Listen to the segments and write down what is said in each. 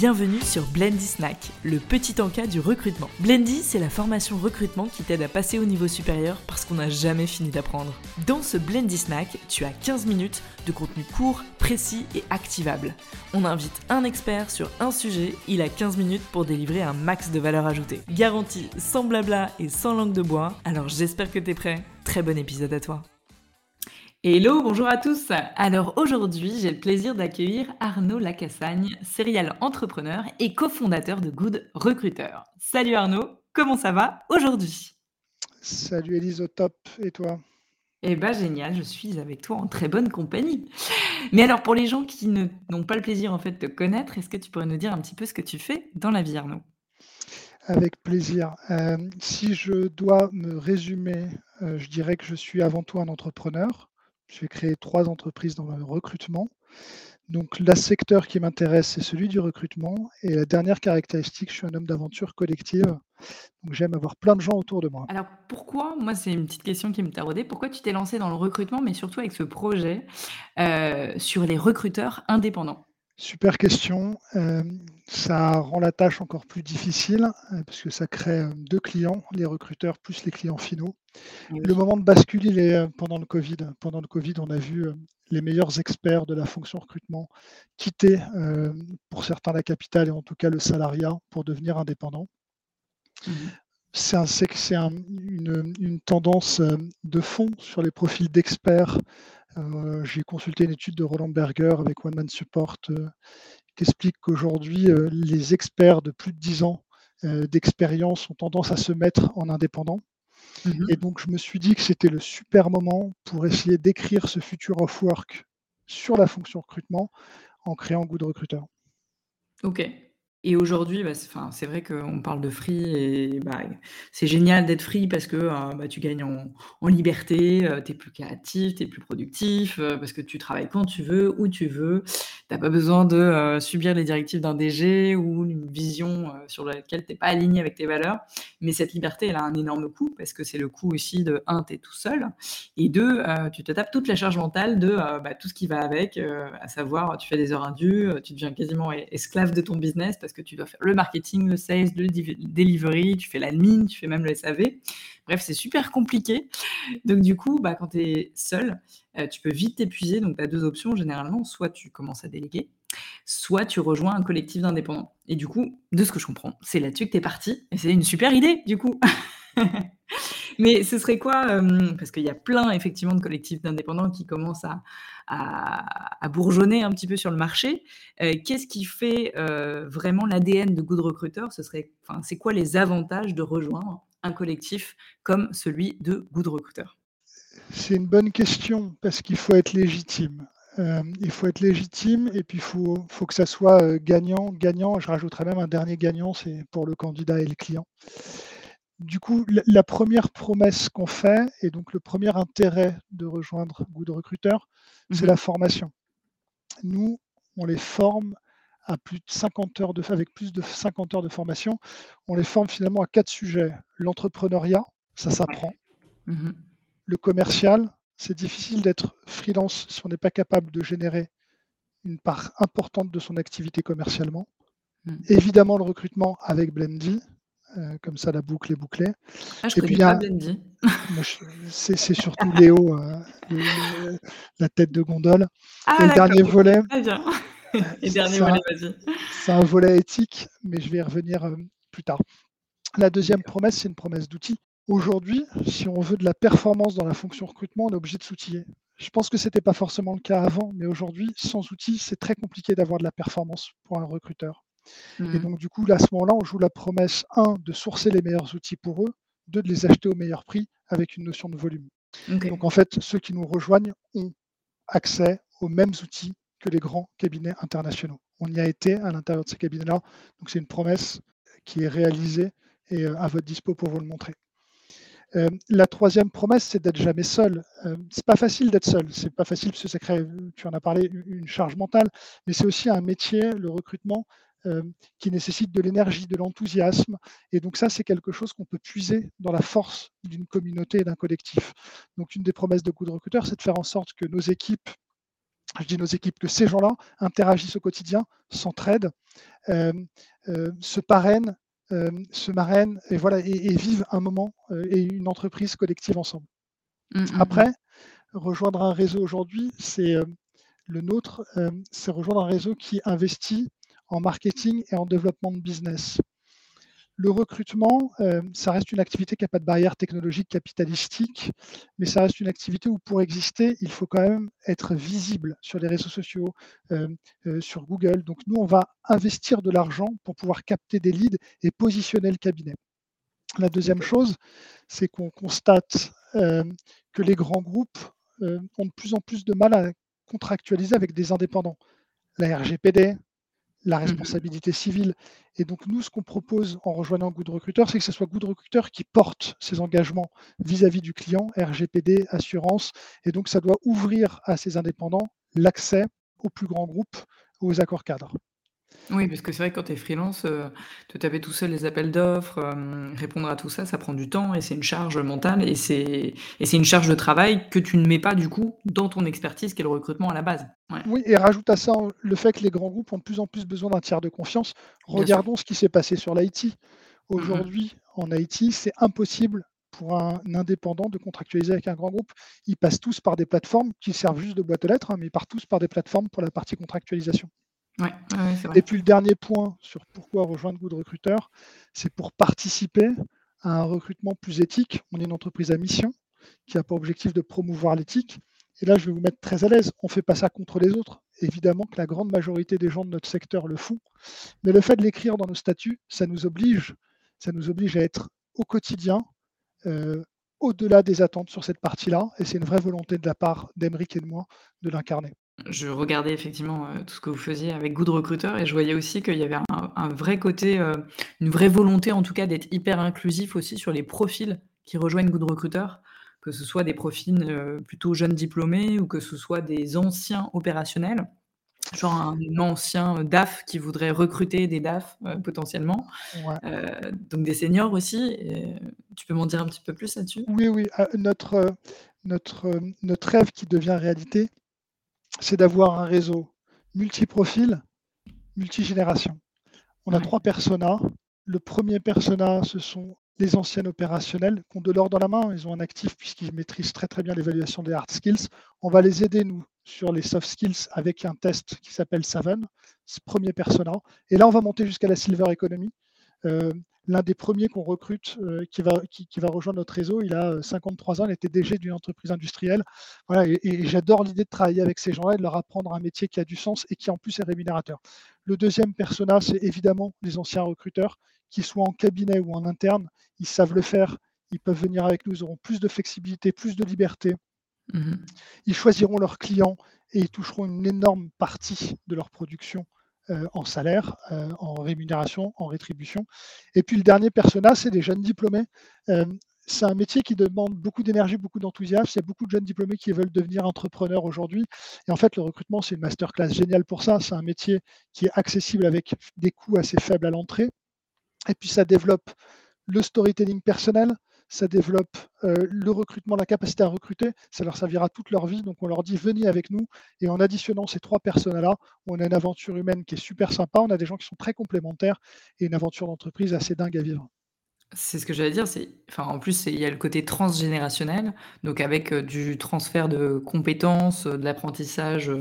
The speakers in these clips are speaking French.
Bienvenue sur Blendy Snack, le petit encas du recrutement. Blendy, c'est la formation recrutement qui t'aide à passer au niveau supérieur parce qu'on n'a jamais fini d'apprendre. Dans ce Blendy Snack, tu as 15 minutes de contenu court, précis et activable. On invite un expert sur un sujet, il a 15 minutes pour délivrer un max de valeur ajoutée. Garantie sans blabla et sans langue de bois, alors j'espère que t'es prêt. Très bon épisode à toi. Hello, bonjour à tous. Alors aujourd'hui, j'ai le plaisir d'accueillir Arnaud Lacassagne, serial entrepreneur et cofondateur de Good Recruiter. Salut Arnaud, comment ça va aujourd'hui? Salut Elise, au top. Et toi? Eh ben génial, je suis avec toi en très bonne compagnie. Mais alors pour les gens qui n'ont pas le plaisir en fait de te connaître, est-ce que tu pourrais nous dire un petit peu ce que tu fais dans la vie Arnaud? Avec plaisir. Euh, si je dois me résumer, euh, je dirais que je suis avant tout un entrepreneur. J'ai créé trois entreprises dans le recrutement. Donc, le secteur qui m'intéresse, c'est celui du recrutement. Et la dernière caractéristique, je suis un homme d'aventure collective. Donc, j'aime avoir plein de gens autour de moi. Alors, pourquoi, moi, c'est une petite question qui me taraudait, pourquoi tu t'es lancé dans le recrutement, mais surtout avec ce projet euh, sur les recruteurs indépendants? Super question. Euh, ça rend la tâche encore plus difficile euh, parce que ça crée euh, deux clients, les recruteurs plus les clients finaux. Le moment de bascule, il est pendant le Covid. Pendant le Covid, on a vu les meilleurs experts de la fonction recrutement quitter, pour certains, la capitale et en tout cas le salariat pour devenir indépendant. Mmh c'est une, une, tendance de fond sur les profils d'experts euh, j'ai consulté une étude de Roland Berger avec One Man Support euh, qui explique qu'aujourd'hui, euh, les experts de plus de 10 ans d'expérience ont tendance à se mettre en indépendant. Mmh Et donc, je me suis dit que c'était le super moment pour essayer d'écrire ce futur of work sur la fonction recrutement en créant Good Recruiter. Ok, et aujourd'hui, bah, c'est vrai qu'on parle de free et bah, c'est génial d'être free parce que euh, bah, tu gagnes en, liberté, euh, tu es plus créatif, tu es plus productif, euh, parce que tu travailles quand tu veux, où tu veux. Tu n'as pas besoin de subir les directives d'un DG ou une vision sur laquelle tu n'es pas aligné avec tes valeurs. Mais cette liberté, elle a un énorme coût parce que c'est le coût aussi de, un, tu es tout seul, et deux, tu te tapes toute la charge mentale de tout ce qui va avec, à savoir, tu fais des heures indues, tu deviens quasiment esclave de ton business que tu dois faire le marketing, le sales, le delivery, tu fais l'admin, tu fais même le SAV. Bref, c'est super compliqué. Donc du coup, bah, quand tu es seul, euh, tu peux vite t'épuiser. Donc tu as deux options généralement. Soit tu commences à déléguer, soit tu rejoins un collectif d'indépendants. Et du coup, de ce que je comprends, c'est là-dessus que tu es parti. Et c'est une super idée, du coup. Mais ce serait quoi euh, Parce qu'il y a plein, effectivement, de collectifs d'indépendants qui commencent à, bourgeonner un petit peu sur le marché. Euh, qu'est-ce qui fait euh, vraiment l'ADN de Good Recruiter? Ce c'est quoi les avantages de rejoindre un collectif comme celui de Good Recruiter? C'est une bonne question parce qu'il faut être légitime. Il faut être légitime et puis il faut, faut, que ça soit gagnant, gagnant. Je rajouterais même un dernier gagnant, c'est pour le candidat et le client. Du coup, la, première promesse qu'on fait, et donc le premier intérêt de rejoindre Good Recruiter, c'est la mhm. formation. Nous, on les forme à plus de 50 heures de, avec plus de 50 heures de formation. On les forme finalement à quatre sujets. L'entrepreneuriat, ça s'apprend. Mhm. Le commercial, c'est difficile d'être freelance si on n'est pas capable de générer une part importante de son activité commercialement. Mhm. Évidemment, le recrutement avec Blendy, euh, comme ça la boucle est bouclée. Ah, je et puis, pas c'est surtout Léo, euh, la tête de gondole. Ah, et le dernier volet. et dernier volet, vas-y. C'est un volet éthique, mais je vais y revenir euh, plus tard. La deuxième promesse, c'est une promesse d'outil. Aujourd'hui, si on veut de la performance dans la fonction recrutement, on est obligé de s'outiller. Je pense que ce n'était pas forcément le cas avant, mais aujourd'hui, sans outils, c'est très compliqué d'avoir de la performance pour un recruteur. Et mmh. donc, du coup, à ce moment-là, on joue la promesse, un, de sourcer les meilleurs outils pour eux, deux, de les acheter au meilleur prix avec une notion de volume. Donc, en fait, ceux qui nous rejoignent ont accès aux mêmes outils que les grands cabinets internationaux. On y a été à l'intérieur de ces cabinets-là. Donc, c'est une promesse qui est réalisée et euh, à votre dispo pour vous le montrer. Euh, la troisième promesse, c'est d'être jamais seul. Euh, c'est pas facile d'être seul. C'est pas facile parce que ça crée, tu en as parlé, une charge mentale, mais c'est aussi un métier, le recrutement, qui nécessite de l'énergie, de l'enthousiasme. Et donc ça, c'est quelque chose qu'on peut puiser dans la force d'une communauté et d'un collectif. Donc une des promesses de Coup de Recruteur, c'est de faire en sorte que nos équipes je dis nos équipes, que ces gens-là interagissent au quotidien, s'entraident, se parrainent, se marrainent et, voilà, et, vivent un moment et une entreprise collective ensemble. Mmh, mmh, Après, rejoindre un réseau aujourd'hui, c'est le nôtre, c'est rejoindre un réseau qui investit en marketing et en développement de business. Le recrutement, euh, ça reste une activité qui n'a pas de barrière technologique capitalistique, mais ça reste une activité où pour exister, il faut quand même être visible sur les réseaux sociaux, euh, euh, sur Google. Donc nous, on va investir de l'argent pour pouvoir capter des leads et positionner le cabinet. La deuxième chose, c'est qu'on constate que les grands groupes ont de plus en plus de mal à contractualiser avec des indépendants. La RGPD, la mmh responsabilité civile. Et donc, nous, ce qu'on propose en rejoignant Good Recruiter, c'est que ce soit Good Recruiter qui porte ses engagements vis-à-vis du client, RGPD, assurance. Et donc, ça doit ouvrir à ces indépendants l'accès aux plus grands groupes, aux accords cadres. Oui, parce que c'est vrai que quand tu es freelance, euh, te taper tout seul les appels d'offres, euh, répondre à tout ça, ça prend du temps et c'est une charge mentale et c'est et c'est une charge de travail que tu ne mets pas du coup dans ton expertise qui est le recrutement à la base. Oui, et rajoute à ça le fait que les grands groupes ont de plus en plus besoin d'un tiers de confiance. Regardons ce qui s'est passé sur l'IT. Mmh Aujourd'hui, en IT, c'est impossible pour un indépendant de contractualiser avec un grand groupe. Ils passent tous par des plateformes qui servent juste de boîte aux lettres, hein, mais ils partent tous par des plateformes pour la partie contractualisation. Et puis le dernier point sur pourquoi rejoindre Good Recruiter, c'est pour participer à un recrutement plus éthique. On est une entreprise à mission qui a pour objectif de promouvoir l'éthique. Et là, je vais vous mettre très à l'aise. On ne fait pas ça contre les autres. Évidemment que la grande majorité des gens de notre secteur le font. Mais le fait de l'écrire dans nos statuts, ça nous oblige, ça nous oblige à être au quotidien, euh, au-delà des attentes sur cette partie-là. Et c'est une vraie volonté de la part d'Emeric et de moi de l'incarner. Je regardais effectivement, euh, tout ce que vous faisiez avec Good Recruiter et je voyais aussi qu'il y avait un vrai côté, euh, une vraie volonté en tout cas d'être hyper inclusif aussi sur les profils qui rejoignent Good Recruiter, que ce soit des profils, euh, plutôt jeunes diplômés ou que ce soit des anciens opérationnels. Genre un ancien, DAF qui voudrait recruter des DAF, potentiellement, donc des seniors aussi tu peux m'en dire un petit peu plus là-dessus? Oui, oui, notre, notre, notre rêve qui devient réalité c'est d'avoir un réseau multi-profil, multigénération. On a trois personas. Le premier persona, ce sont les anciens opérationnels qui ont de l'or dans la main. Ils ont un actif puisqu'ils maîtrisent très très bien l'évaluation des hard skills. On va les aider, nous, sur les soft skills avec un test qui s'appelle Saven, ce premier persona. Et là, on va monter jusqu'à la silver economy. Euh, l'un des premiers qu'on recrute euh, qui, va, qui, va rejoindre notre réseau. Il a 53 euh, ans, il était DG d'une entreprise industrielle. Voilà, et, j'adore l'idée de travailler avec ces gens-là et de leur apprendre un métier qui a du sens et qui en plus est rémunérateur. Le deuxième persona, c'est évidemment les anciens recruteurs, qu'ils soient en cabinet ou en interne, ils savent le faire, ils peuvent venir avec nous, ils auront plus de flexibilité, plus de liberté. Mmh ils choisiront leurs clients et ils toucheront une énorme partie de leur production en salaire, euh, en rémunération, en rétribution. Et puis le dernier persona, c'est les jeunes diplômés. Euh, c'est un métier qui demande beaucoup d'énergie, beaucoup d'enthousiasme. Il y a beaucoup de jeunes diplômés qui veulent devenir entrepreneurs aujourd'hui. Et en fait, le recrutement, c'est une masterclass géniale pour ça. C'est un métier qui est accessible avec des coûts assez faibles à l'entrée. Et puis, ça développe le storytelling personnel, ça développe le recrutement, la capacité à recruter, ça leur servira toute leur vie. Donc on leur dit venez avec nous et en additionnant ces trois personnes-là, on a une aventure humaine qui est super sympa, on a des gens qui sont très complémentaires et une aventure d'entreprise assez dingue à vivre. C'est ce que j'allais dire, enfin, en plus, il y a le côté transgénérationnel, donc avec, du transfert de compétences, de l'apprentissage,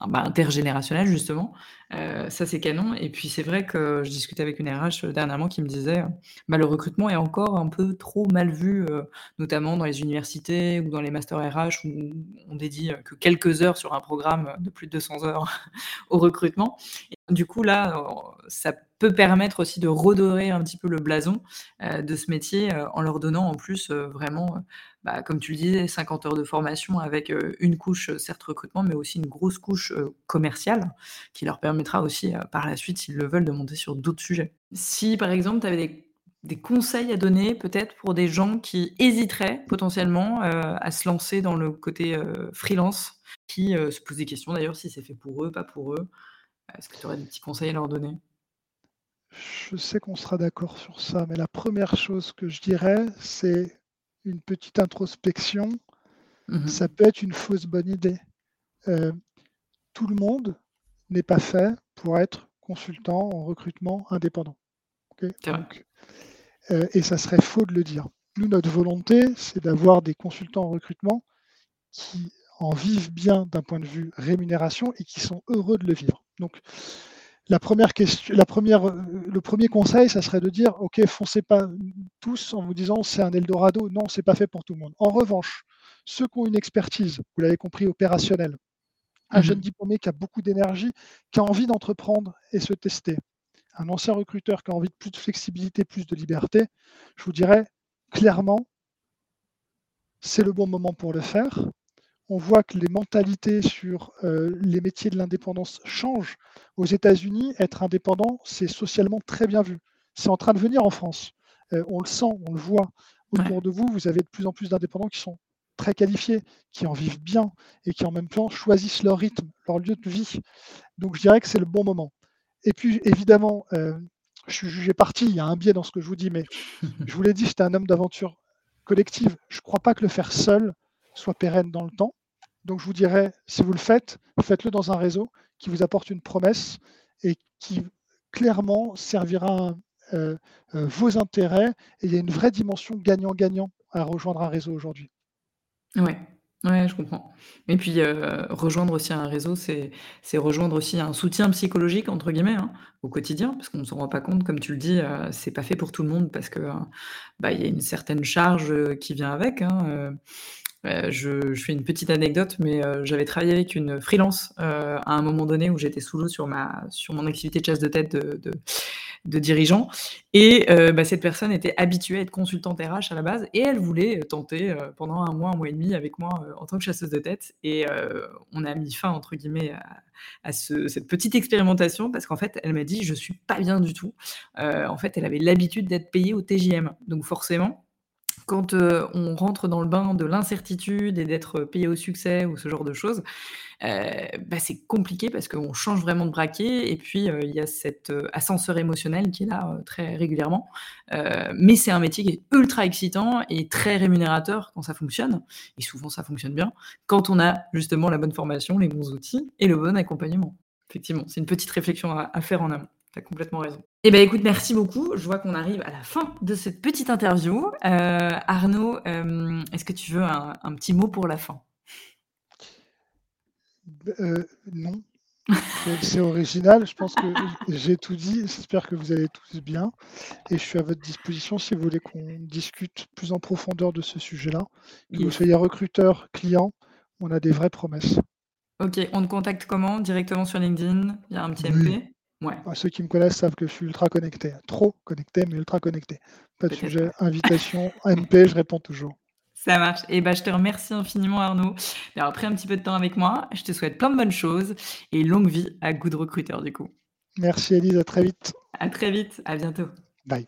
ah bah, intergénérationnel justement. Euh, ça c'est canon. Et puis c'est vrai que je discutais avec une RH, dernièrement qui me disait, bah, le recrutement est encore un peu trop mal vu, euh, notamment dans les universités ou dans les masters RH où on dédie, que quelques heures sur un programme, de plus de 200 heures au recrutement et du coup là, ça peut permettre aussi de redorer un petit peu le blason, euh, de ce métier, en leur donnant en plus, vraiment, bah, comme tu le disais, 50 heures de formation avec une couche, certes recrutement, mais aussi une grosse couche commerciale qui leur permettra aussi par la suite, s'ils le veulent, de monter sur d'autres sujets. Si par exemple, tu avais des, conseils à donner peut-être pour des gens qui hésiteraient potentiellement à se lancer dans le côté freelance, qui se posent des questions d'ailleurs si c'est fait pour eux, pas pour eux, est-ce que tu aurais des petits conseils à leur donner? Je sais qu'on sera d'accord sur ça, mais la première chose que je dirais, c'est une petite introspection, mmh ça peut être une fausse bonne idée. Euh, tout le monde n'est pas fait pour être consultant en recrutement indépendant. Euh, et ça serait faux de le dire. Nous, notre volonté, c'est d'avoir des consultants en recrutement qui en vivent bien d'un point de vue rémunération et qui sont heureux de le vivre. Donc, la première question, la première, le premier conseil, ça serait de dire, ok, foncez pas tous en vous disant c'est un Eldorado. Non, c'est pas fait pour tout le monde. En revanche, ceux qui ont une expertise, vous l'avez compris, opérationnelle, un jeune mmh diplômé qui a beaucoup d'énergie, qui a envie d'entreprendre et se tester, un ancien recruteur qui a envie de plus de flexibilité, plus de liberté, je vous dirais clairement, c'est le bon moment pour le faire. On voit que les mentalités sur euh, les métiers de l'indépendance changent. Aux États-Unis, être indépendant, c'est socialement très bien vu. C'est en train de venir en France. Euh, on le sent, on le voit. Autour de vous, vous avez de plus en plus d'indépendants qui sont très qualifiés, qui en vivent bien et qui en même temps choisissent leur rythme, leur lieu de vie. Donc je dirais que c'est le bon moment. Et puis, évidemment, euh, je suis jugé parti, il y a un biais dans ce que je vous dis, mais je vous l'ai dit, j'étais un homme d'aventure collective. Je ne crois pas que le faire seul soit pérenne dans le temps. Donc, je vous dirais, si vous le faites, faites-le dans un réseau qui vous apporte une promesse et qui clairement servira euh, euh, vos intérêts. Et il y a une vraie dimension gagnant-gagnant à rejoindre un réseau aujourd'hui. Ouais. Ouais, je comprends. Et puis, heu, rejoindre aussi un réseau, c'est rejoindre aussi un «soutien psychologique» entre guillemets, hein, au quotidien, parce qu'on ne s'en rend pas compte, comme tu le dis, heu, c'est pas fait pour tout le monde parce que, bah, il y a une certaine charge, qui vient avec, hein, euh, je, fais une petite anecdote, mais euh, j'avais travaillé avec une freelance euh, à un moment donné où j'étais sous l'eau sur, sur mon activité de chasse de tête de, dirigeant. Et bah, cette personne était habituée à être consultante RH à la base et elle voulait tenter pendant un mois, un mois et demi avec moi en tant que chasseuse de tête. Et on a mis fin, entre guillemets, à, cette petite expérimentation parce qu'en fait, elle m'a dit je suis pas bien du tout. en fait, elle avait l'habitude d'être payée au TJM. Donc forcément, quand, on rentre dans le bain de l'incertitude et d'être payé au succès ou ce genre de choses, bah, c'est compliqué parce qu'on change vraiment de braquet et puis, il y a cet, ascenseur émotionnel qui est là, très régulièrement. mais c'est un métier qui est ultra excitant et très rémunérateur quand ça fonctionne et souvent ça fonctionne bien, quand on a justement la bonne formation, les bons outils et le bon accompagnement. Effectivement, c'est une petite réflexion à faire en amont. Tu as complètement raison. Eh bien, écoute, merci beaucoup. Je vois qu'on arrive à la fin de cette petite interview. Euh, Arnaud, euh, est-ce que tu veux un, petit mot pour la fin? Euh, Non. C'est original. Je pense que j'ai tout dit. J'espère que vous allez tous bien. Et je suis à votre disposition si vous voulez qu'on discute plus en profondeur de ce sujet-là. Que vous soyez recruteur, client, on a des vraies promesses. Ok, on te contacte comment? Directement sur LinkedIn? Il y a un petit MP ceux qui me connaissent savent que je suis ultra connecté. Trop connecté, mais ultra connecté. Pas de sujet. Invitation, MP, je réponds toujours. Ça marche. Et eh ben, je te remercie infiniment, Arnaud, d'avoir pris un petit peu de temps avec moi. Je te souhaite plein de bonnes choses et longue vie à Good Recruiter, du coup. Merci, Elise. À très vite. À très vite. À bientôt. Bye.